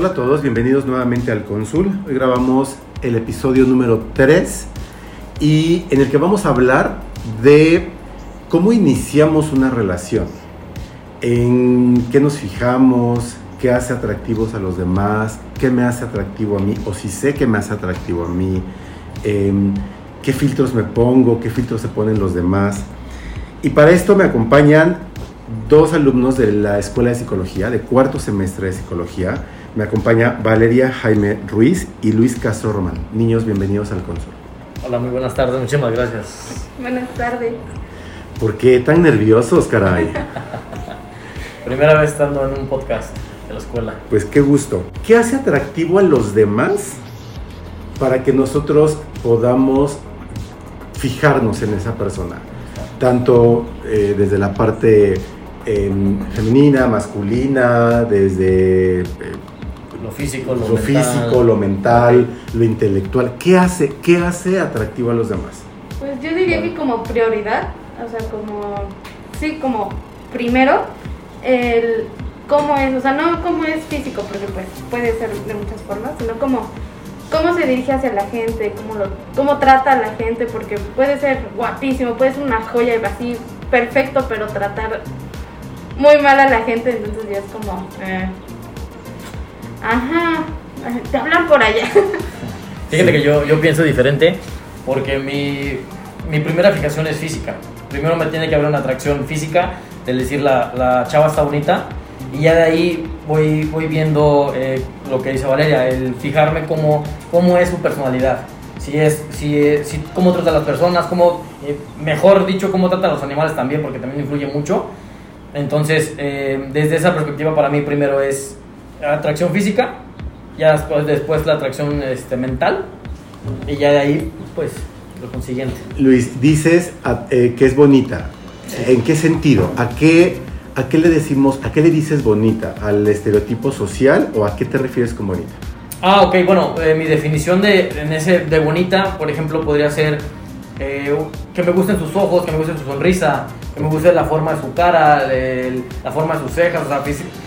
Hola a todos, bienvenidos nuevamente al Cónsul. Hoy grabamos el episodio número 3 y en el que vamos a hablar de cómo iniciamos una relación, en qué nos fijamos, qué hace atractivos a los demás, qué me hace atractivo a mí, o si sé que me hace atractivo a mí, em, qué filtros me pongo, qué filtros se ponen los demás. Y para esto me acompañan dos alumnos de la Escuela de Psicología, de cuarto semestre de Psicología, me acompaña Valeria Jaime Ruiz y Luis Castro Román. Niños, bienvenidos al Consul. Hola, muy buenas tardes, muchísimas gracias. Buenas tardes. ¿Por qué tan nerviosos, caray? Primera vez estando en un podcast de la escuela. Pues qué gusto. ¿Qué hace atractivo a los demás para que nosotros podamos fijarnos en esa persona? Tanto eh, desde la parte eh, femenina, masculina, desde... Eh, lo físico, lo, lo mental. físico, lo mental, lo intelectual. ¿Qué hace, ¿Qué hace atractivo a los demás? Pues yo diría que como prioridad, o sea, como, sí, como primero, el cómo es, o sea, no cómo es físico, porque pues puede ser de muchas formas, sino como cómo se dirige hacia la gente, cómo, lo, cómo trata a la gente, porque puede ser guapísimo, puede ser una joya y así, perfecto, pero tratar muy mal a la gente, entonces ya es como... Eh, Ajá, te hablan por allá. Fíjate que yo, yo pienso diferente porque mi, mi primera fijación es física. Primero me tiene que haber una atracción física, del decir la, la chava está bonita, y ya de ahí voy, voy viendo eh, lo que dice Valeria, el fijarme cómo, cómo es su personalidad. Si es, si, si, cómo trata a las personas, cómo, eh, mejor dicho, cómo trata a los animales también, porque también influye mucho. Entonces, eh, desde esa perspectiva, para mí primero es atracción física, ya después, después la atracción este, mental, y ya de ahí, pues, lo consiguiente. Luis, dices eh, que es bonita. ¿En qué sentido? ¿A qué, ¿A qué le decimos, a qué le dices bonita? ¿Al estereotipo social o a qué te refieres con bonita? Ah, ok, bueno, eh, mi definición de, en ese, de bonita, por ejemplo, podría ser eh, que me gusten sus ojos, que me guste su sonrisa, me guste la forma de su cara, el, la forma de sus cejas, o sea,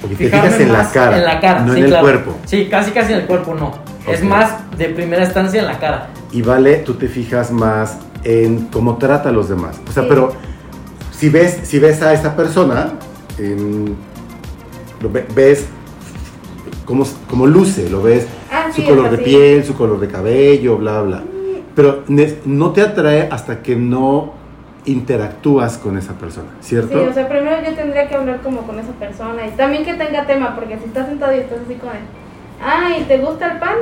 Porque te fijas en la cara, en la cara, no sí, en el claro. cuerpo. Sí, casi casi en el cuerpo no. Es más de primera instancia en la cara. Y vale, tú te fijas más en cómo trata a los demás. O sea, Sí. pero si ves, si ves a esa persona, lo ve- ves cómo, cómo luce, lo ves Ah, su sí, color de piel, su color de cabello, bla, bla. Pero no te atrae hasta que no interactúas con esa persona, ¿cierto? Sí, o sea, primero yo tendría que hablar como con esa persona y también que tenga tema, porque si estás sentado y estás así como de, ay, ¿te gusta el pan?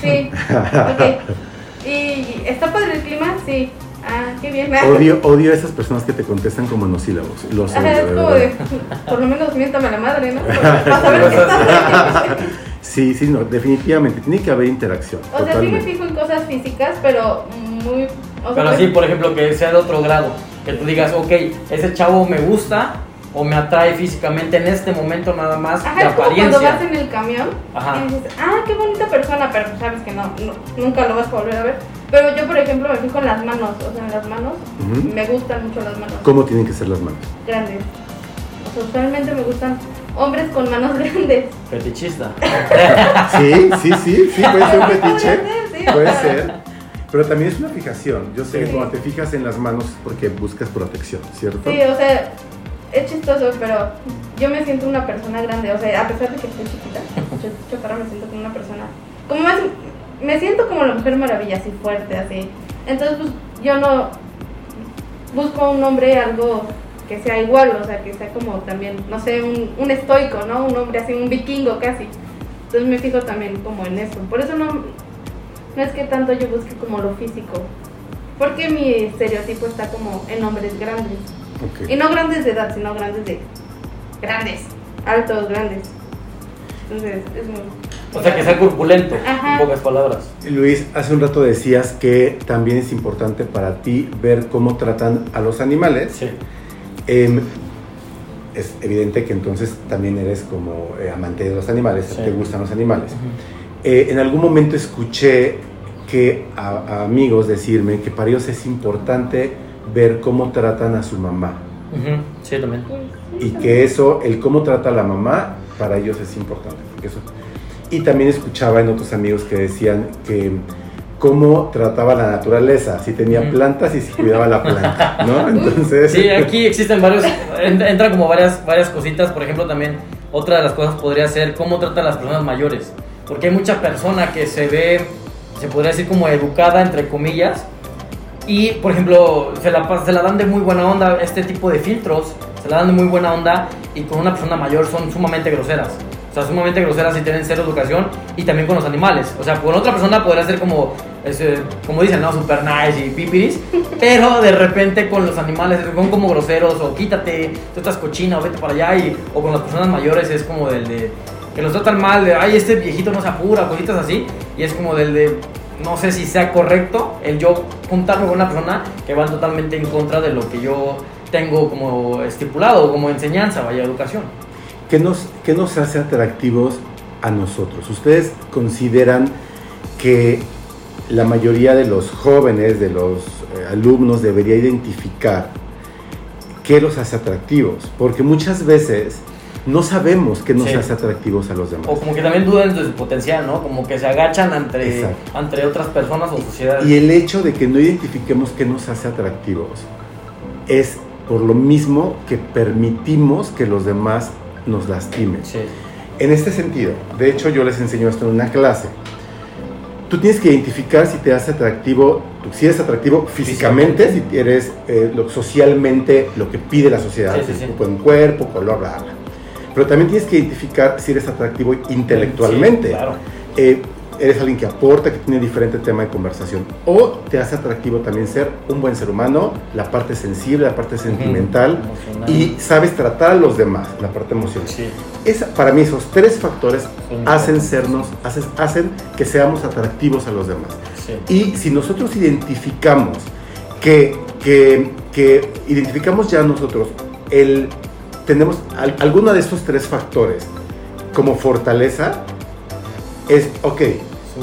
Sí, ok. ¿Y está padre el clima? Sí. Ah, qué bien. Odio, odio a esas personas que te contestan como monosílabos. Los odio, es como de, por lo menos miéntame la madre, ¿no? Para saber qué Sí, sí, no, definitivamente. Tiene que haber interacción. O sea, sí me fijo en cosas físicas, pero muy... O sea, Pero pues- sí, por ejemplo, que sea de otro grado. Que tú digas, ok, ese chavo me gusta o me atrae físicamente en este momento nada más Ajá, de es como cuando vas en el camión Ajá. y dices, ah, qué bonita persona, pero sabes que no, no- nunca lo vas a volver a ver. Pero yo, por ejemplo, me fijo en las manos, o sea, en las manos, me gustan mucho las manos ¿Cómo tienen que ser las manos? grandes. O sea, usualmente me gustan hombres con manos grandes. Fetichista. Sí, sí, sí, sí, puede ser un fetiche. Sí, Puede sea, ser. Pero también es una fijación. Yo sé que Sí. cuando te fijas en las manos es porque buscas protección, ¿cierto? Sí, o sea, es chistoso, pero yo me siento una persona grande. O sea, a pesar de que estoy chiquita, yo chaparra me siento como una persona. Como más. Me siento como la mujer maravilla, así fuerte, así. Entonces, pues yo no. Busco un hombre algo que sea igual, o sea, que sea como también, no sé, un, un estoico, ¿no? Un hombre así, un vikingo casi. Entonces me fijo también como en eso. Por eso no, no es que tanto yo busque como lo físico. Porque mi estereotipo está como en hombres grandes. Ok. Y no grandes de edad, sino grandes de. Grandes. Altos, grandes. Entonces, es muy. O sea, que sea corpulento, Ajá. en pocas palabras. Luis, hace un rato decías que también es importante para ti ver cómo tratan a los animales. Sí. Em, es evidente que entonces también eres como eh, amante de los animales, Sí. te gustan los animales. Eh, en algún momento escuché que a, a amigos decirme que para ellos es importante ver cómo tratan a su mamá Sí, también. y que eso, el cómo trata a la mamá, para ellos es importante. porque eso- y también escuchaba en otros amigos que decían que cómo trataba la naturaleza, si tenía plantas y si cuidaba la planta, ¿no? Entonces, Sí, aquí existen varios, en- entran como varias, varias cositas, por ejemplo también otra de las cosas podría ser cómo tratan a las personas mayores, porque hay mucha persona que se ve, se podría decir como educada entre comillas, y por ejemplo se la, se la dan de muy buena onda, este tipo de filtros, se la dan de muy buena onda y con una persona mayor son sumamente groseras. O sea, sumamente groseras y tienen cero educación y también con los animales. O sea, con otra persona podría ser como, ese, como dicen, ¿no? Super nice y pipiris. Pero de repente con los animales son como groseros o quítate, tú estás cochina o vete para allá. Y, o con las personas mayores es como del de que los tratan mal, de ay, este viejito no se apura, cositas así. Y es como del de no sé si sea correcto el yo juntarme con una persona que va totalmente en contra de lo que yo tengo como estipulado, como enseñanza, vaya educación. ¿qué nos, ¿qué nos hace atractivos a nosotros? ¿Ustedes consideran que la mayoría de los jóvenes, de los eh, alumnos, debería identificar qué los hace atractivos? Porque muchas veces no sabemos qué nos Sí. hace atractivos a los demás. O como que también dudan de su potencial, ¿no? Como que se agachan entre, Exacto. entre otras personas o sociedades. Y el hecho de que no identifiquemos qué nos hace atractivos es por lo mismo que permitimos que los demás nos lastimen. Sí. En este sentido, de hecho yo les enseño esto en una clase. Tú tienes que identificar si te hace atractivo, si eres atractivo físicamente, si eres eh, lo- socialmente lo que pide la sociedad, Sí, sí, buen cuerpo, color, bla, bla. Pero también tienes que identificar si eres atractivo intelectualmente. Sí, claro. Eh, eres alguien que aporta, que tiene diferente tema de conversación. O te hace atractivo también ser un buen ser humano, la parte sensible, la parte sentimental, Emocional. y sabes tratar a los demás, la parte emocional. Sí. Esa- para mí esos tres factores hacen sernos, hacen, hacen que seamos atractivos a los demás. Sí. Y si nosotros identificamos que, que, que identificamos ya nosotros el tenemos al- alguno de estos tres factores como fortaleza, es ok.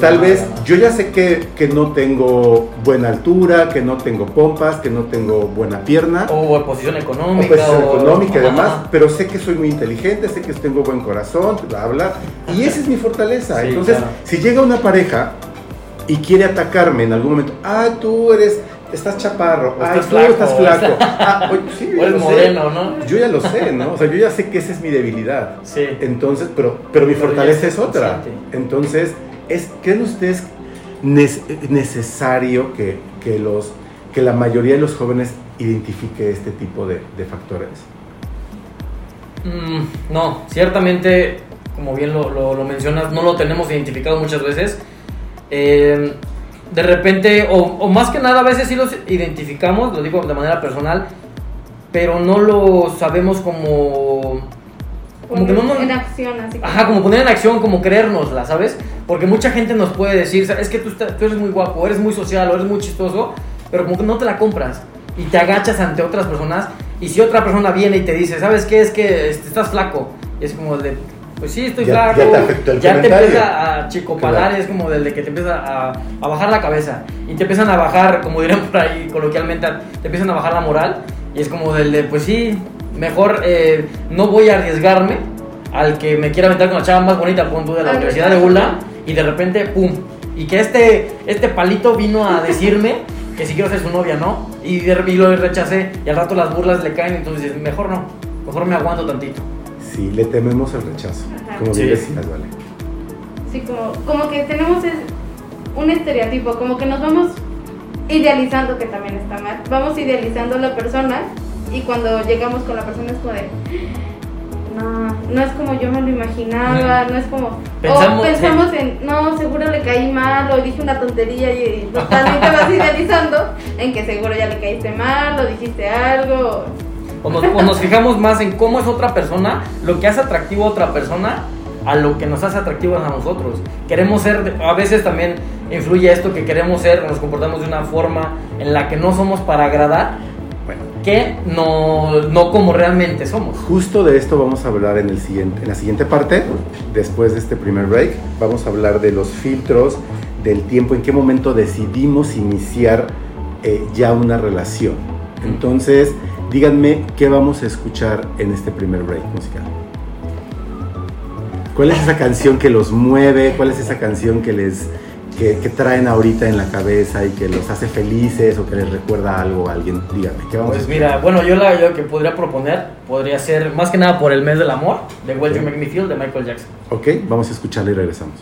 Tal vez yo ya sé que, que no tengo buena altura, que no tengo pompas, que no tengo buena pierna O posición económica. o posición o- económica y demás, Ajá. pero sé que soy muy inteligente, sé que tengo buen corazón, bla, bla, y esa es mi fortaleza. Sí, Entonces, claro. si llega una pareja y quiere atacarme en algún momento, ah, tú eres, estás chaparro, O ay, estás tú flaco, estás flaco, ah, oye, sí, O yo eres lo sé. moreno, ¿no? Yo ya lo sé, ¿no? O sea, yo ya sé que esa es mi debilidad. Sí. Entonces, pero, pero mi Pero fortaleza es otra. consciente. Entonces, es, ¿creen ustedes necesario que, que, los, que la mayoría de los jóvenes identifique este tipo de, de factores? Mm, no, ciertamente, como bien lo, lo- lo mencionas, no lo tenemos identificado muchas veces. Eh, de repente, o, o más que nada, a veces sí los identificamos, lo digo de manera personal, pero no lo sabemos como... Como que no nos... en acción, así como- Ajá, como poner en acción, como creérnosla, ¿sabes? Porque mucha gente nos puede decir, es que tú, tú eres muy guapo, eres muy social, o eres muy chistoso, pero como que no te la compras y te agachas ante otras personas. Y si otra persona viene y te dice, ¿sabes qué? Es que este, estás flaco. Y es como de, pues sí, estoy Ya- flaco. ya te afectó el ya te comentario. empieza a chicopalar, Claro. es como del de que te empieza a, a bajar la cabeza. Y te empiezan a bajar, como dirán por ahí coloquialmente, te empiezan a bajar la moral. Y es como del de, pues sí, mejor eh, no voy a arriesgarme al que me quiera aventar con la chava más bonita, pon tú, de la Al Universidad de. Ula, y de repente, ¡pum! Y que este, este palito vino a decirme que si quiero ser su novia, ¿no? Y, de, y lo rechacé, y al rato las burlas le caen, entonces dices, mejor no, mejor me aguanto tantito. Sí, le tememos el rechazo, Ajá. como bien Sí. decías, Vale. Sí, como, como que tenemos es- un estereotipo, como que nos vamos idealizando, que también está mal. Vamos idealizando a la persona y cuando llegamos con la persona es como de. No, no es como yo me lo imaginaba, no es como. Pensamos- o pensamos en, no, seguro le caí mal, o dije una tontería y totalmente vas idealizando en que seguro ya le caíste mal, o dijiste algo. O nos, o nos fijamos más en cómo es otra persona, lo que hace atractivo a otra persona, a lo que nos hace atractivos a nosotros. Queremos ser, a veces también influye esto que queremos ser, nos comportamos de una forma en la que no somos para agradar, Bueno, que no, no como realmente somos. justo de esto vamos a hablar en, el siguiente, en la siguiente parte, después de este primer break. Vamos a hablar de los filtros, del tiempo, en qué momento decidimos iniciar eh, ya una relación. Entonces, díganme qué vamos a escuchar en este primer break musical. ¿Cuál es esa canción que los mueve? ¿Cuál es esa canción que les que, que traen ahorita en la cabeza y que los hace felices o que les recuerda algo a alguien? Díganme, ¿qué vamos a Pues escuchar? mira, bueno, yo la yo que podría proponer podría ser más que nada por el mes del amor de What You Make Me Feel de Michael Jackson. Ok, vamos a escucharla y regresamos.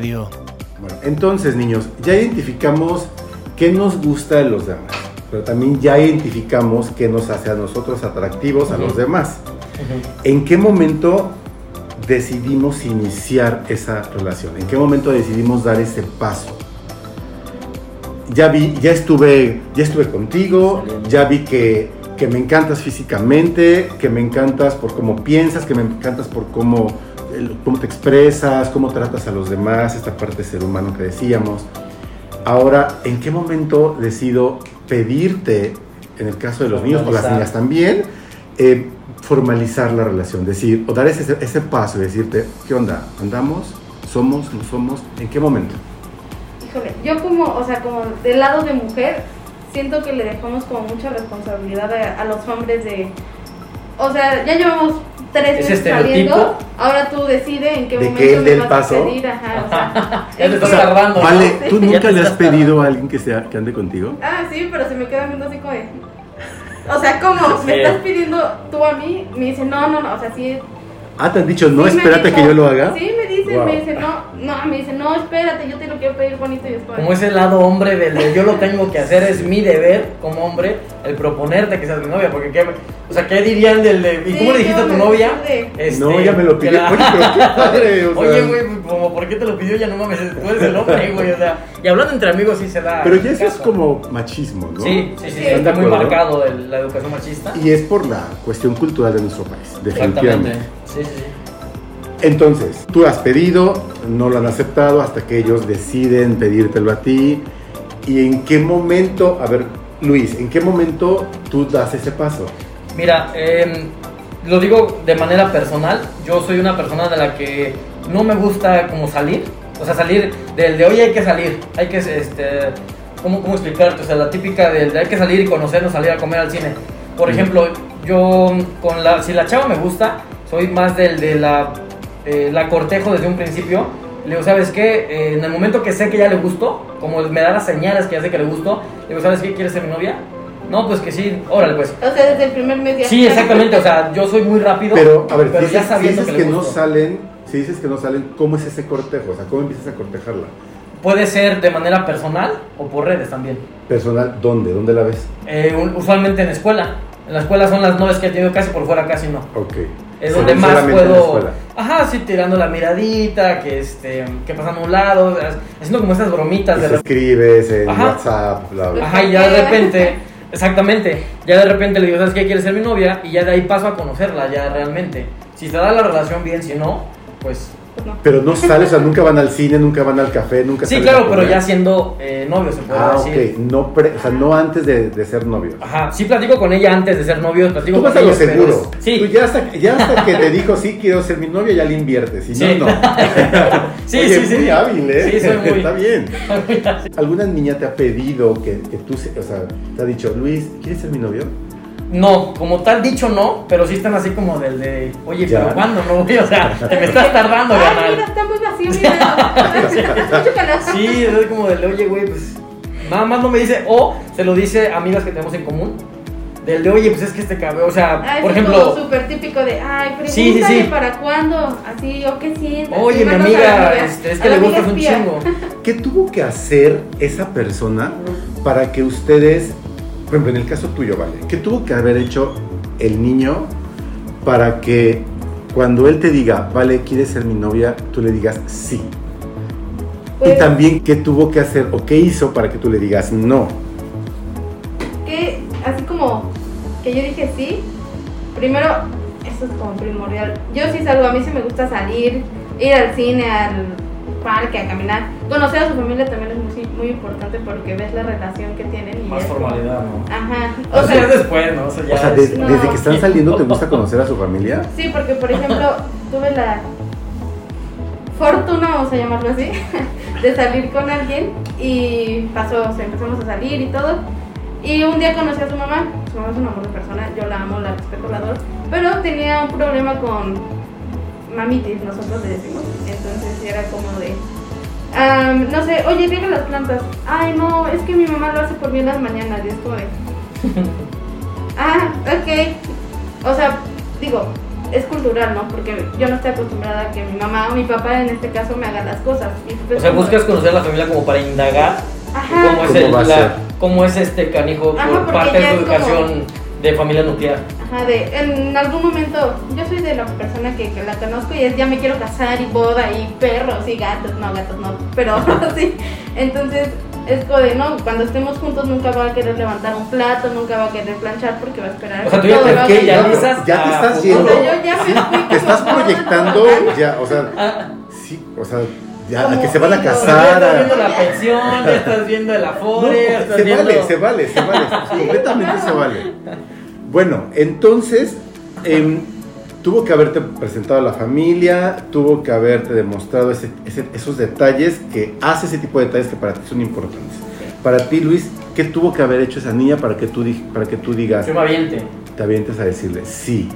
Radio. Bueno, entonces, niños, ya identificamos qué nos gusta de los demás, pero también ya identificamos qué nos hace a nosotros atractivos a los demás. ¿En qué momento decidimos iniciar esa relación? ¿En qué momento decidimos dar ese paso? Ya vi, ya estuve, ya estuve contigo, ya vi que, que me encantas físicamente, que me encantas por cómo piensas, que me encantas por cómo, cómo te expresas, cómo tratas a los demás, esta parte de ser humano que decíamos. Ahora, ¿en qué momento decido pedirte, en el caso de los niños o las niñas también, eh, formalizar la relación? Decir, o dar ese, ese paso y decirte, ¿qué onda? ¿Andamos? ¿Somos? ¿No somos? ¿En qué momento? Híjole, yo como, o sea, como del lado de mujer, siento que le dejamos como mucha responsabilidad a, a los hombres de, o sea, ya llevamos tres estereotipo. saliendo, ahora tú decides en qué De que momento él me vas paso. a pedir, ajá, o sea, Ya te estás qué- tardando. ¿no? Vale, ¿tú nunca le has pedido a alguien que, sea, que ande contigo? Ah, sí, pero se me quedan viendo así como de, o sea, ¿cómo? ¿Me estás pidiendo tú a mí? Me dice, no, no, no, o sea, sí, Ah, te han dicho, no, Sí, espérate dijo- que yo lo haga. Sí, me dice, Wow. me dice, no, no, me dice, no, espérate, yo te lo quiero pedir bonito y después. Como ese lado hombre del de yo lo tengo que hacer, es mi deber como hombre el proponerte que seas mi novia, porque qué, o sea, ¿qué dirían del de, ¿y Sí, cómo le dijiste a tu ¿cómo me novia? Este, No, ya me lo pidió. la- Oye, pero qué padre, o sea. Oye, güey, pues, como, ¿por qué te lo pidió? Ya no mames, tú eres el hombre, güey, o sea, y hablando entre amigos sí se da. Pero ya eso es como machismo, ¿no? Sí, sí, sí, Sí. está muy marcado el- la educación machista. Y es por la cuestión cultural de nuestro país, Exactamente. definitivamente. Sí, sí, sí. Entonces, tú has pedido, no lo han aceptado hasta que ellos deciden pedírtelo a ti. ¿Y en qué momento, a ver, Luis, en qué momento tú das ese paso? Mira, em, lo digo de manera personal. Yo soy una persona de la que no me gusta como salir. O sea, salir del de hoy hay que salir. Hay que, este, ¿cómo, cómo explicarte? O sea, la típica del de hay que salir y conocernos, salir a comer al cine. Por Mm. ejemplo, yo con la, si la chava me gusta, soy más del de la, eh, la cortejo desde un principio. Le digo, ¿sabes qué? Eh, en el momento que sé que ya le gustó, como me da las señales que ya sé que le gustó, le digo, ¿sabes qué? ¿Quieres ser mi novia? No, pues que sí, órale pues. O sea, desde el primer mes ya. Sí, exactamente, o sea, yo soy muy rápido. Pero, a ver, pero si ya dices, si sabiendo dices que, que, no gusto. salen, si dices que no salen, ¿cómo es ese cortejo? O sea, ¿cómo empiezas a cortejarla? Puede ser de manera personal o por redes también. Personal, ¿dónde? ¿Dónde la ves? Eh, usualmente en la escuela. En la escuela son las novias que he tenido casi por fuera, casi no. Ok. Es donde más puedo. Ajá, sí, tirando la miradita, que este, que pasando a un lado, haciendo como esas bromitas Y de te repente. escribes en Ajá. WhatsApp, bla, bla. Ajá, y ya de repente, exactamente, ya de repente le digo, ¿sabes qué? ¿Quieres ser mi novia? Y ya de ahí paso a conocerla, ya realmente. Si se da la relación bien, si no, pues Pues no. Pero no sales, o sea, nunca van al cine, nunca van al café, nunca Sí, claro, pero ya siendo eh, novio se puede Ah, decir. ok. No, pre- o sea, no antes de, de ser novios. Ajá, sí platico con ella antes de ser novios, platico Tú vas con a lo seguro. es- Sí, Tú ya hasta, ya hasta que te dijo, sí, quiero ser mi novia, ya le inviertes. Si Sí. no, no. sí, Oye, sí, sí. muy hábil, ¿eh? Sí, soy muy- Está bien. ¿Alguna niña te ha pedido que, que tú, se- o sea, te ha dicho, Luis, ¿quieres ser mi novio? No, como tal dicho no, pero sí están así como del de, oye, Ya. pero ¿cuándo no? güey? O sea, te me estás tardando, Ay, mira, carnal. está muy vacío, mira. Mucho calor. Sí, es como del de, oye, güey, pues nada más no me dice, o se lo dice a amigas que tenemos en común, del de, oye, pues es que este cabrón, o sea, Ah, por ejemplo, como súper típico de, ay, pregúntale Sí, sí, sí. para cuándo, así, o qué sientes. oye, mi amiga, este, es que le gustas un chingo. ¿Qué tuvo que hacer esa persona para que ustedes, por ejemplo, en el caso tuyo, ¿vale? ¿Qué tuvo que haber hecho el niño para que cuando él te diga, vale, ¿quieres ser mi novia? Tú le digas sí. Pues, y también, ¿qué tuvo que hacer o qué hizo para que tú le digas no? que así como que yo dije sí, primero, eso es como primordial. Yo sí salgo, a mí sí me gusta salir, ir al cine, al parque, a caminar. Conocer a su familia también es muy, muy importante porque ves la relación que tienen. Y Más como- formalidad, ¿no? Aja. O sea, es después, ¿no? O sea, ya O sea, es- de- no. desde que están saliendo, ¿te gusta conocer a su familia? Sí, porque por ejemplo, tuve la fortuna, vamos a llamarlo así, de salir con alguien y pasó, o sea, empezamos a salir y todo. Y un día conocí a su mamá, su mamá es una amor de persona, yo la amo, la respeto, la adoro, pero tenía un problema con mamitis, nosotros le decimos. Entonces era como de, am, no sé, oye, riega las plantas. Ay, no, es que mi mamá lo hace por mí en las mañanas y es como de, ah, ok. O sea, digo, es cultural, ¿no? Porque yo no estoy acostumbrada a que mi mamá o mi papá en este caso me haga las cosas. Y pues O sea, buscas conocer a la familia como para indagar Ajá. cómo es, ¿Cómo el- va a la- cómo es este canijo Ajá, por parte de ya como- educación de familia nuclear. Ajá, de, en algún momento, yo soy de la persona que, que la conozco y es ya me quiero casar y boda y perros y gatos, no, gatos no, pero sí. Entonces, es como de, no, cuando estemos juntos nunca va a querer levantar un plato, nunca va a querer planchar porque va a esperar. O sea, tú ya todo te ya No, listas ya te estás yendo. O sea, yo ya me fui Te estás proyectando ya, o sea, Ah, sí, o sea, ya a que se van a ya casar. estás viendo la pensión, ya estás viendo el No, afore, ya estás se viendo... vale, se vale, se vale, completamente se vale. Bueno, entonces em, tuvo que haberte presentado a la familia, tuvo que haberte demostrado ese- ese- esos detalles que hace ese tipo de detalles que para ti son importantes. Para ti, Luis, ¿qué tuvo que haber hecho esa niña para que tú, para que tú digas, Yo me aviente. te avientes a decirle, sí,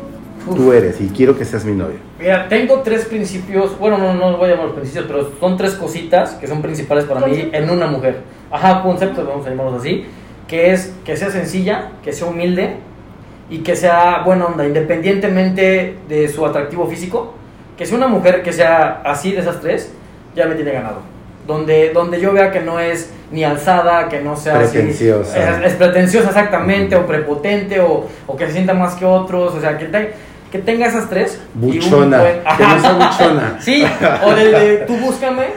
Uf. tú eres y quiero que seas mi novia? Mira, tengo tres principios, bueno, no, no los voy a llamar los principios, pero son tres cositas que son principales para mí en una mujer. Ajá, conceptos, vamos a llamarlos así, que es que sea sencilla, que sea humilde y que sea buena onda, independientemente de su atractivo físico, que sea una mujer que sea así de esas tres, ya me tiene ganado. Donde, donde yo vea que no es ni alzada, que no sea así- Pretenciosa. es, es pretenciosa exactamente, o prepotente, o, o que se sienta más que otros, o sea, que, te- que tenga esas tres. y un Buchona, buen- que no sea buchona. Sí, o del de tú búscame,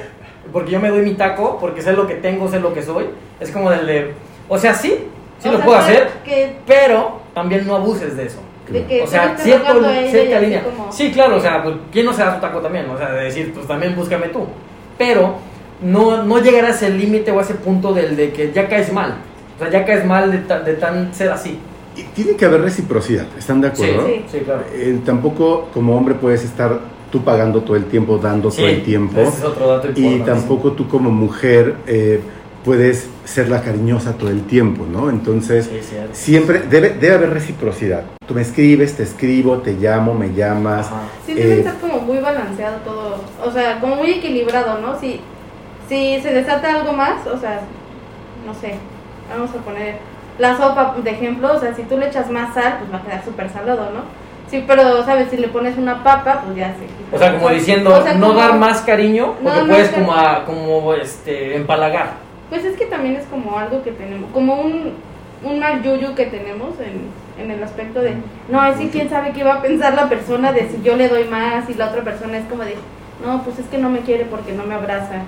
porque yo me doy mi taco, porque sé lo que tengo, sé lo que soy. Es como del de, o sea, sí, sí O lo sea, puedo hacer, Que, pero también no abuses de eso. de que O sea, cierto, y cierta línea. como- Sí, claro, o sea, pues, ¿quién no se da su taco también? O sea, de decir, pues también búscame tú. Pero no, no llegar a ese límite o a ese punto del de que ya caes mal. O sea, ya caes mal de, ta- de tan ser así. Y tiene que haber reciprocidad, ¿están de acuerdo? Sí. Sí, claro. Eh, tampoco como hombre puedes estar tú pagando todo el tiempo, dando todo el tiempo. Ese es otro dato Y importante. tampoco tú como mujer eh, puedes ser la cariñosa todo el tiempo, ¿no? Entonces, Sí, siempre debe, debe haber reciprocidad. Tú me escribes, te escribo, te llamo, me llamas. Sí, debe Eh, estar como muy balanceado todo, o sea, como muy equilibrado, ¿no? Si, si se desata algo más, o sea, no sé, vamos a poner la sopa de ejemplo, o sea, si tú le echas más sal, pues va a quedar súper salado, ¿no? Sí, pero, ¿sabes? Si le pones una papa, pues ya se. O sea, como diciendo, O sea, no como- dar más cariño, No porque dar puedes como, a- como este, empalagar. Pues es que también es como algo que tenemos, como un, un mal yuyu que tenemos en, en el aspecto de, no, es que quién sabe qué va a pensar la persona de si yo le doy más y la otra persona es como de, no, pues es que no me quiere porque no me abraza.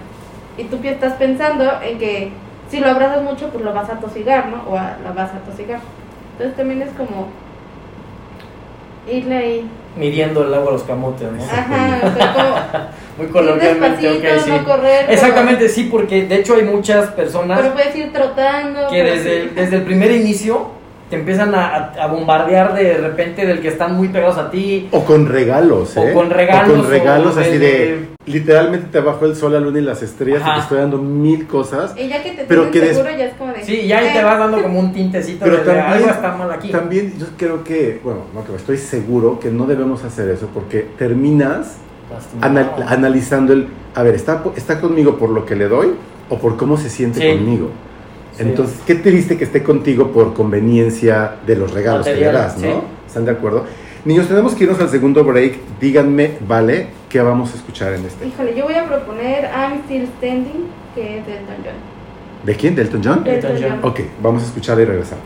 Y tú estás pensando en que si lo abrazas mucho, pues lo vas a tosigar, ¿no? O a- la vas a tosigar. Entonces también es como irle ahí. Midiendo el agua a los camotes, ¿no? Ajá, o sea, como, Muy coloquialmente, ok, sí. no correr, como- Exactamente, sí, porque de hecho hay muchas personas pero puedes ir trotando. que desde el, sí. desde el primer inicio te empiezan a, a- bombardear de repente del que están muy pegados a ti. O con regalos, O ¿eh? con regalos, O con regalos o así de- de... Literalmente te bajó el sol, la luna y las estrellas y te estoy dando mil cosas. Y ya que te Pero que des- seguro, ya es como de. Sí, y ahí te eh, vas dando como un tintecito Pero de, de también, algo está mal aquí. también yo creo que, bueno, no creo, estoy seguro que no debemos hacer eso porque terminas. Anal- analizando el, a ver, ¿está, ¿está conmigo por lo que le doy o por cómo se siente Sí. conmigo? Sí. Entonces, qué triste que esté contigo por conveniencia de los regalos que le das, ¿no? sí. ¿Están de acuerdo? Niños, tenemos que irnos al segundo break. Díganme, ¿vale? ¿Qué vamos a escuchar en este? Híjole, yo voy a proponer I'm Still Standing, que es de Elton John. ¿De quién? ¿De Elton John? Elton John. Ok, vamos a escucharla y regresamos.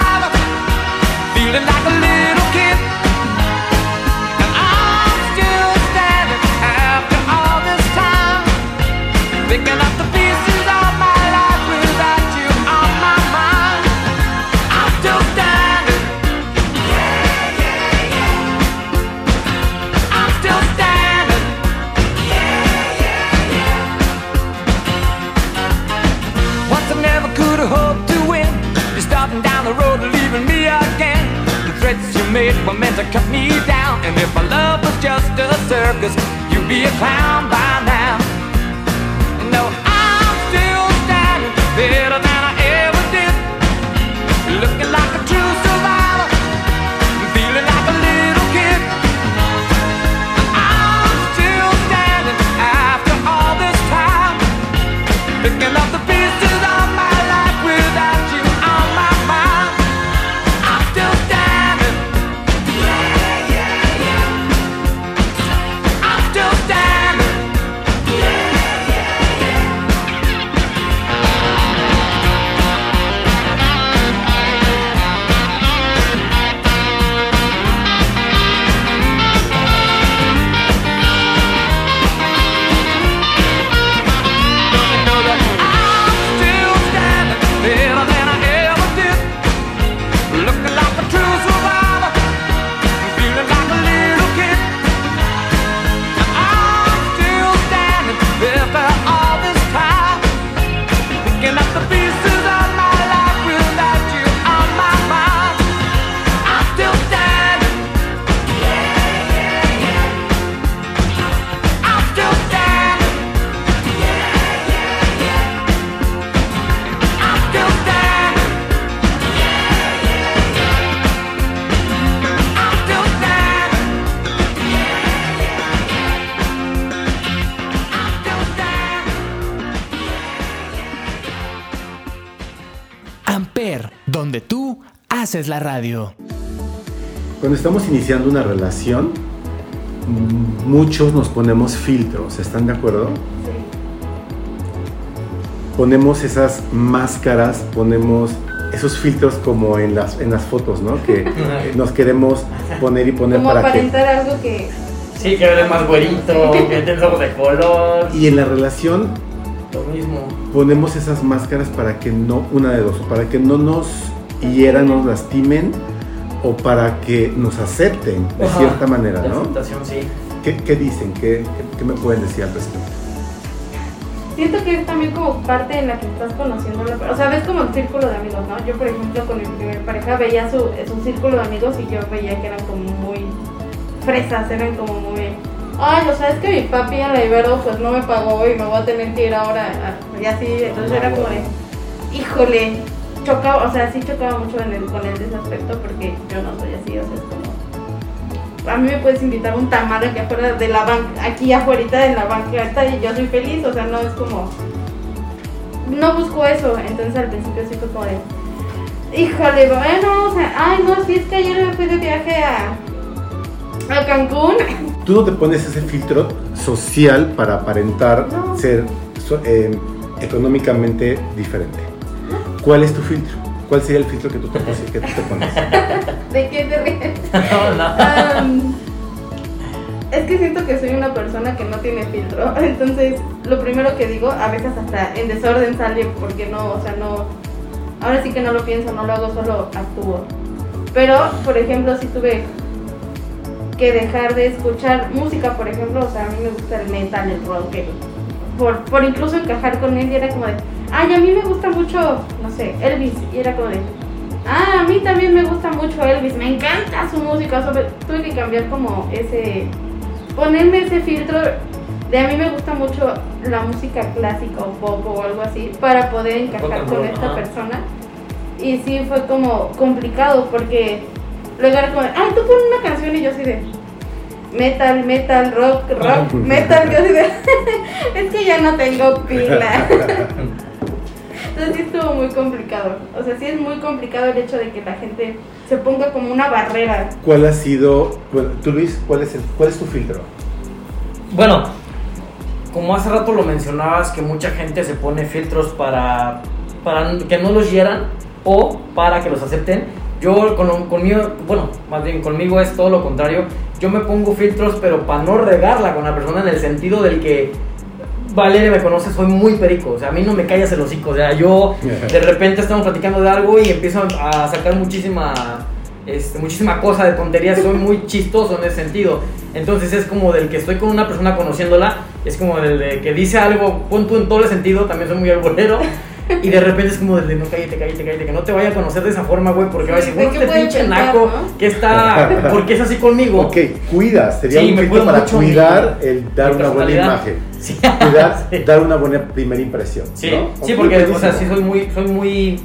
feeling like a haces la radio. Cuando estamos iniciando una relación, mm, muchos nos ponemos filtros, ¿están de acuerdo? Sí. Ponemos esas máscaras, ponemos esos filtros como en las, en las fotos, ¿no? Que nos queremos poner y poner Como para que... aparentar algo que. Sí, que eres más güerito, que tienes ojos de color. Y en la relación Lo mismo. ponemos esas máscaras para que no, una de dos, para que no nos hieran, nos lastimen, o para que nos acepten de Ajá. cierta manera, La ¿no? aceptación, sí. ¿Qué, qué dicen? ¿Qué, qué- qué me pueden decir al respecto? Siento que es también como parte en la que estás conociendo a la persona. O sea, ves como el círculo de amigos, ¿no? Yo, por ejemplo, con mi primer pareja veía su, su círculo de amigos y yo veía que eran como muy fresas, eran como muy. Ay, o sea, es que mi papi en la Ibero pues no me pagó y me voy a tener que ir ahora. Y así, entonces era como de. Híjole, chocaba, o sea, sí chocaba mucho en el, con él de ese aspecto porque yo no soy así, o sea, es como. A mí me puedes invitar a un tamal aquí afuera de la banca, aquí afuera de la banqueta y yo soy feliz, o sea, no es como. No busco eso, entonces al principio sí fue como de. Híjole, bueno, o sea, ay, no, si es que ayer me fui de viaje a. a Cancún. Tú no te pones ese filtro social para aparentar No. ser eh, económicamente diferente. ¿Cuál es tu filtro? ¿Cuál sería el filtro que tú te, pos- que tú te pones? ¿De qué te ríes? No, no. Am, es que siento que soy una persona que no tiene filtro. Entonces, lo primero que digo, a veces hasta en desorden sale porque no, o sea, no. Ahora sí que no lo pienso, no lo hago, solo actúo. Pero, por ejemplo, si tuve que dejar de escuchar música, por ejemplo, o sea, a mí me gusta el metal, el rock, el- por, por incluso encajar con él, y era como de, ay, a mí me gusta mucho, no sé, Elvis, y era como de, ah, a mí también me gusta mucho Elvis, me encanta su música, tuve que cambiar como ese, ponerme ese filtro de a mí me gusta mucho la música clásica o pop o algo así, para poder encajar con esta persona. Y sí fue como complicado porque luego era como, ay, tú pones una canción y yo así de metal, metal, rock, rock, metal, yo es que ya no tengo pila. Entonces sí estuvo muy complicado. O sea, sí es muy complicado el hecho de que la gente se ponga como una barrera. ¿Cuál ha sido, tú Luis, cuál es, el, cuál es tu filtro? Bueno, como hace rato lo mencionabas, que mucha gente se pone filtros para, para que no los hieran o para que los acepten. Yo con, conmigo, bueno, más bien conmigo es todo lo contrario. Yo me pongo filtros, pero para no regarla con la persona en el sentido del que Valeria me conoce, soy muy perico. O sea, a mí no me callas el hocico. O sea, yo de repente estamos platicando de algo y empiezo a sacar muchísima, este, muchísima cosa de tonterías. Soy muy chistoso en ese sentido. Entonces es como del que estoy con una persona conociéndola. Es como del de que dice algo, pon tú en todo el sentido. También soy muy alborero. Y de repente es como de no, cállate, cállate, cállate, que no te vaya a conocer de esa forma, güey, porque va a Sí, decir, ¿de bueno, este pinche pensar, naco no? que está, porque es así conmigo. Ok, cuidas, sería Sí, un cuido para mi- cuidar el dar una buena imagen. Sí. Cuidar, Sí. dar una buena primera impresión. Sí, ¿no? sí, porque, o sea, sí soy muy, soy muy,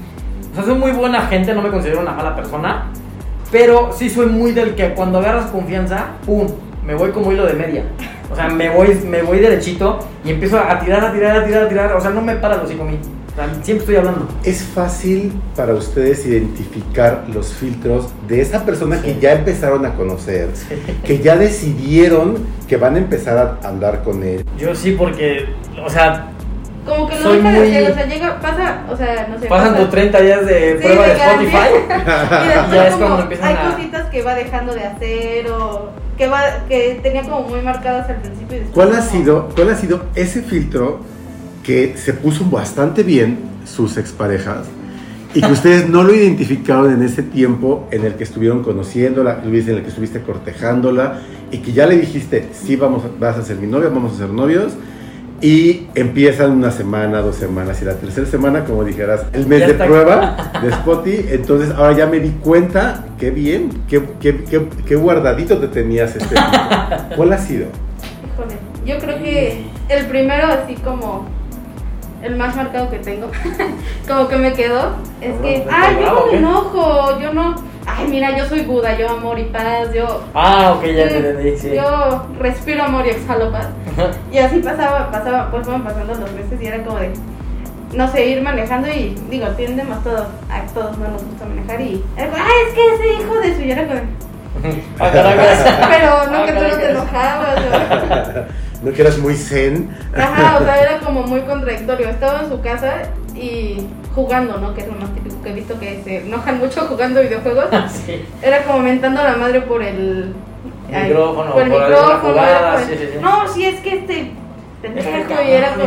o sea, soy muy buena gente, no me considero una mala persona, pero sí soy muy del que cuando agarras confianza, pum, me voy como hilo de media. O sea, me voy, me voy derechito y empiezo a tirar, a tirar, a tirar, a tirar, o sea, no me para los mí. Siempre estoy hablando. Es fácil para ustedes identificar los filtros de esa persona que ya empezaron a conocer, que ya decidieron que van a empezar a andar con él. Yo sí, porque, o sea, Como que lo Soy deja muy- de hacer, o sea, llega, pasa, o sea, no sé. pasan pasa- tus 30 días de Sí, prueba de. Spotify. Y después Ya es como cuando empiezan hay a- cositas que va dejando de hacer o que va que tenía como muy marcadas al principio y después ¿Cuál ha como- sido, cuál ha sido ese filtro que se puso bastante bien sus exparejas y que ustedes no lo identificaron en ese tiempo en el que estuvieron conociéndola, en el que estuviste cortejándola y que ya le dijiste, sí, vamos, a- vas a ser mi novia, vamos a ser novios? Y empiezan una semana, dos semanas y la tercera semana, como dijeras, el mes de prueba de Spotify. Entonces ahora ya me di cuenta, qué bien, qué, qué, qué- qué guardadito te tenías este. ¿Cuál ha sido? Híjole, yo creo que el primero así como el más marcado que tengo, como que me quedó, es que, ay, yo no me enojo, yo no, ay, mira, yo soy Buda, yo amor y paz, yo, Ah, ok, ya te entendí, sí. yo respiro amor y exhalo paz. Y así pasaba, pasaba, pues fueron pasando los meses y era como de, no sé, ir manejando y digo, tendemos todos, a todos no nos gusta manejar y era como, ay, es que ese hijo de su, y era como, pero no que tú no te enojabas. o- No que eras muy zen. Ajá, o sea, era como muy contradictorio. Estaba en su casa y jugando, ¿no? Que es lo más típico que he visto que se enojan mucho jugando videojuegos. Sí. Era como mentando a la madre por el Micrófono, por el por micrófono. jugada, sí, sí, sí. No, si es que este pendejo que y era como.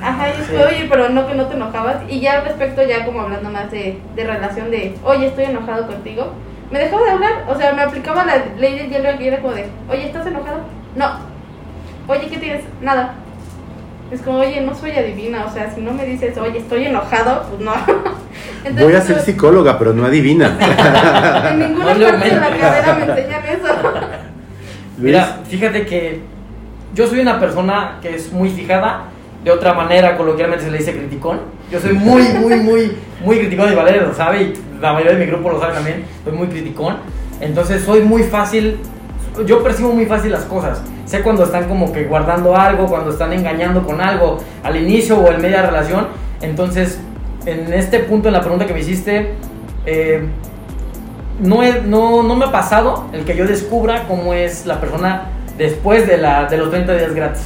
Ajá, y Sí. después, oye, pero no que no te enojabas. Y ya al respecto, ya como hablando más de, de relación de, oye, estoy enojado contigo. Me dejaba de hablar, o sea, me aplicaba la ley del hielo y era como de, oye, ¿estás enojado? No. Oye, ¿qué tienes? Nada. Es como, oye, no soy adivina, o sea, si no me dices, oye, estoy enojado, pues no. Entonces, Voy a ser yo- psicóloga, pero no adivina. En ninguna No parte de la carrera me enseñan eso. Mira, fíjate que yo soy una persona que es muy fijada. De otra manera, coloquialmente se le dice criticón. Yo soy muy, muy, muy, muy criticón y Valeria lo sabe y la mayoría de mi grupo lo sabe también. Soy muy criticón. Entonces soy muy fácil, yo percibo muy fácil las cosas. Sé cuando están como que guardando algo, cuando están engañando con algo al inicio o en media relación. Entonces, en este punto, en la pregunta que me hiciste, eh, no, he- no, no me ha pasado el que yo descubra cómo es la persona después de, la, de los 30 días gratis.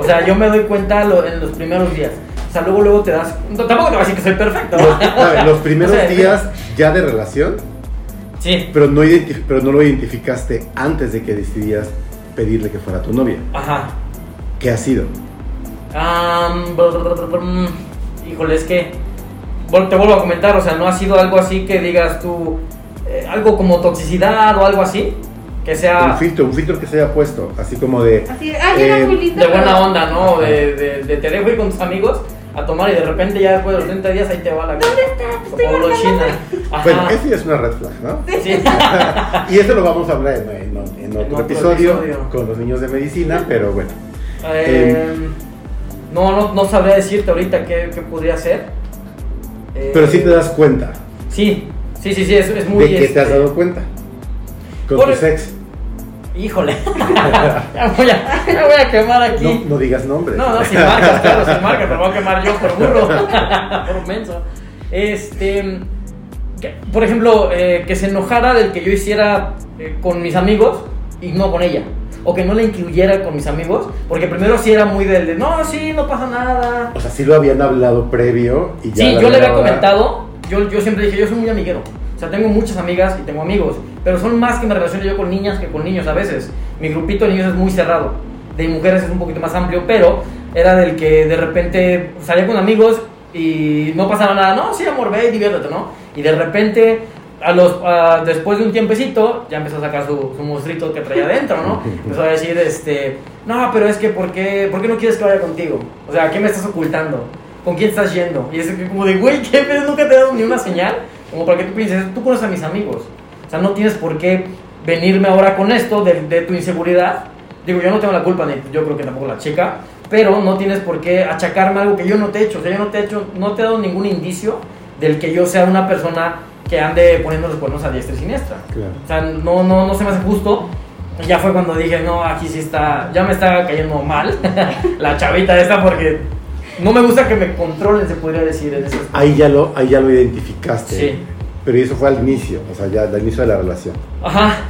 O sea, yo me doy cuenta lo- en los primeros días. O sea, luego, luego te das... no, tampoco te voy a decir que soy perfecto. los, a ver, los primeros O sea, días ya de relación, Sí, pero no, pero no lo identificaste antes de que decidías pedirle que fuera tu novia. ajá. ¿Qué ha sido? Am, brr, brr, brr, brr, mm, híjole, es que te vuelvo a comentar, o sea, no ha sido algo así que digas tú, eh, algo como toxicidad o algo así, que Un sea filtro, un filtro que se haya puesto, así como de... Así, ay, era Eh, de buena onda, ¿no? De, de, de te dejo ir con tus amigos a tomar y de repente ya después de los 30 días ahí te va la ¿Dónde Como marcando. China. Ajá. Bueno, eso ya es una red flag, ¿no? Sí. Y eso lo vamos a hablar en, en- en otro, otro episodio, episodio. con los niños de medicina, pero bueno. Eh, no, no, no sabría decirte ahorita qué, qué podría ser. Eh, Pero sí te das cuenta Sí, sí, sí, sí, es, es muy... de que te has este, dado cuenta con Por- tu sex. Híjole. ya, voy a, ya voy a quemar aquí. No, no digas nombres. No, no, sin marcas, claro, sin marcas, me voy a quemar yo por burro, por menso. Este, que- por ejemplo, eh, que se enojara del que yo hiciera eh, con mis amigos y no con ella. O que no la incluyera con mis amigos, porque primero sí era muy del de, no, sí, no pasa nada. O sea, sí lo habían hablado previo y ya. Sí, yo le había comentado, yo, yo siempre dije, yo soy muy amiguero. O sea, tengo muchas amigas y tengo amigos, pero son más que me relaciono yo con niñas que con niños a veces. Mi grupito de niños es muy cerrado, de mujeres es un poquito más amplio, pero era del que de repente salía con amigos y no pasaba nada. No, sí, amor, ve y diviértete, ¿no? Y de repente, a los, a- después de un tiempecito, ya empezó a sacar su, su monstruito que traía adentro, ¿no? Empezó a decir, este, no, pero es que, ¿por qué, ¿por qué no quieres que vaya contigo? O sea, ¿qué me estás ocultando? ¿con quién estás yendo? Y es como de, güey, ¿qué pedo? Nunca te he dado ni una señal. Como para que tú pienses, tú conoces a mis amigos. O sea, no tienes por qué venirme ahora con esto de, de tu inseguridad. Digo, yo no tengo la culpa, ni yo creo que tampoco la chica, pero no tienes por qué achacarme algo que yo no te he hecho. O sea, yo no te he hecho, no te he dado ningún indicio del que yo sea una persona que ande poniendo los cuernos a diestra y siniestra. Claro. O sea, no, no, no se me hace justo. Ya fue cuando dije, no, aquí sí está, ya me está cayendo mal la chavita esta porque no me gusta que me controlen, se podría decir en. Ahí ya lo, ahí ya lo identificaste. Sí. Pero eso fue al inicio, o sea, ya al inicio de la relación. Ajá,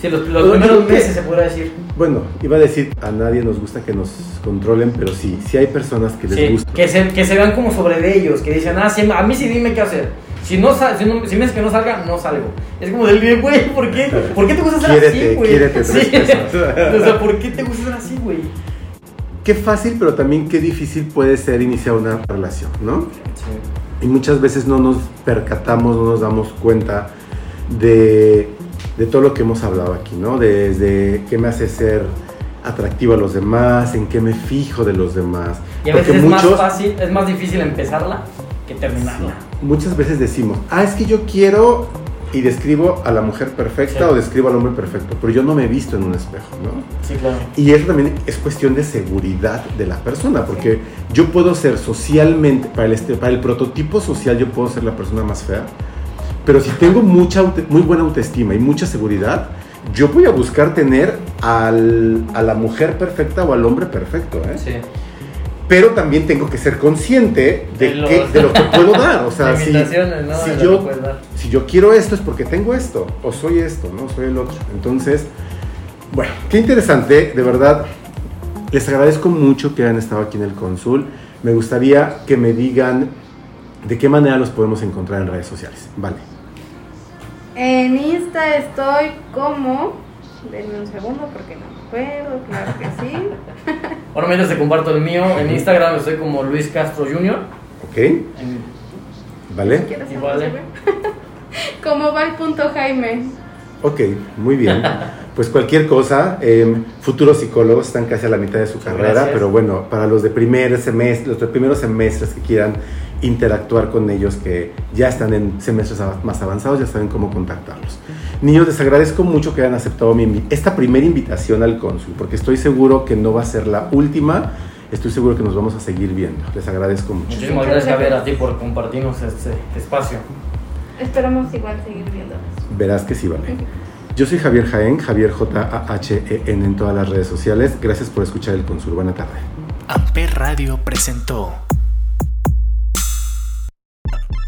sí, los, primeros meses se podría decir. Bueno, iba a decir, a nadie nos gusta que nos controlen, pero sí, sí hay personas que les Sí, gusta. que se, que se vean como sobre de ellos, que dicen, ah, sí, a mí sí dime qué hacer. Si, no, si, no- si me dices que no salga, no salgo. Es como del güey, ¿por qué? ¿Por qué te gusta ser así, güey? quiérete, Sí. o sea, ¿por qué te gusta ser así, güey? Qué fácil, pero también qué difícil puede ser iniciar una relación, ¿no? Y muchas veces no nos percatamos, no nos damos cuenta de, de todo lo que hemos hablado aquí, ¿no? Desde qué me hace ser atractivo a los demás, en qué me fijo de los demás. Y a veces es más fácil, es más difícil empezarla que terminarla. muchas veces decimos, ah, es que yo quiero y describo a la mujer perfecta Sí. o describo al hombre perfecto, pero yo no me he visto en un espejo, ¿no? Sí, claro. Y eso también es cuestión de seguridad de la persona, porque yo puedo ser socialmente, para el, este- para el prototipo social, yo puedo ser la persona más fea, pero si tengo mucha, muy buena autoestima y mucha seguridad, yo voy a buscar tener al- a la mujer perfecta o al hombre perfecto, ¿eh? Sí. Pero también tengo que ser consciente de, De los- que- de lo que puedo dar. O sea, si, yo, si yo quiero esto es porque tengo esto, o soy esto, ¿no? Soy el otro. Entonces, bueno, qué interesante, de verdad. Les agradezco mucho que hayan estado aquí en el Consul. Me gustaría que me digan de qué manera los podemos encontrar en redes sociales. Vale. En Insta estoy como. Denme un segundo porque no me acuerdo, claro que sí. Bueno, mientras te comparto el mío, en Instagram estoy como Luis Castro Jr. ¿Ok? En- ¿Vale? ¿Quieres Y algo, vale. Como Val.jaime. Ok, muy bien. Pues cualquier cosa, eh, futuros psicólogos están casi a la mitad de su carrera, Gracias. pero bueno, para los de primer semestre, los de primeros semestres que quieran interactuar con ellos, que ya están en semestres más avanzados, ya saben cómo contactarlos. Niños, les agradezco mucho que hayan aceptado mi esta primera invitación al cónsul, porque estoy seguro que no va a ser la última, estoy seguro que nos vamos a seguir viendo. Les agradezco mucho. Muchísimas gracias, Javier, a ti por compartirnos este espacio. Esperamos igual seguir viéndonos. Verás que sí, vale. Yo soy Javier Jaén, Javier J-A-H-E-N en todas las redes sociales. Gracias por escuchar el Consul. Buena tarde. Amper Radio presentó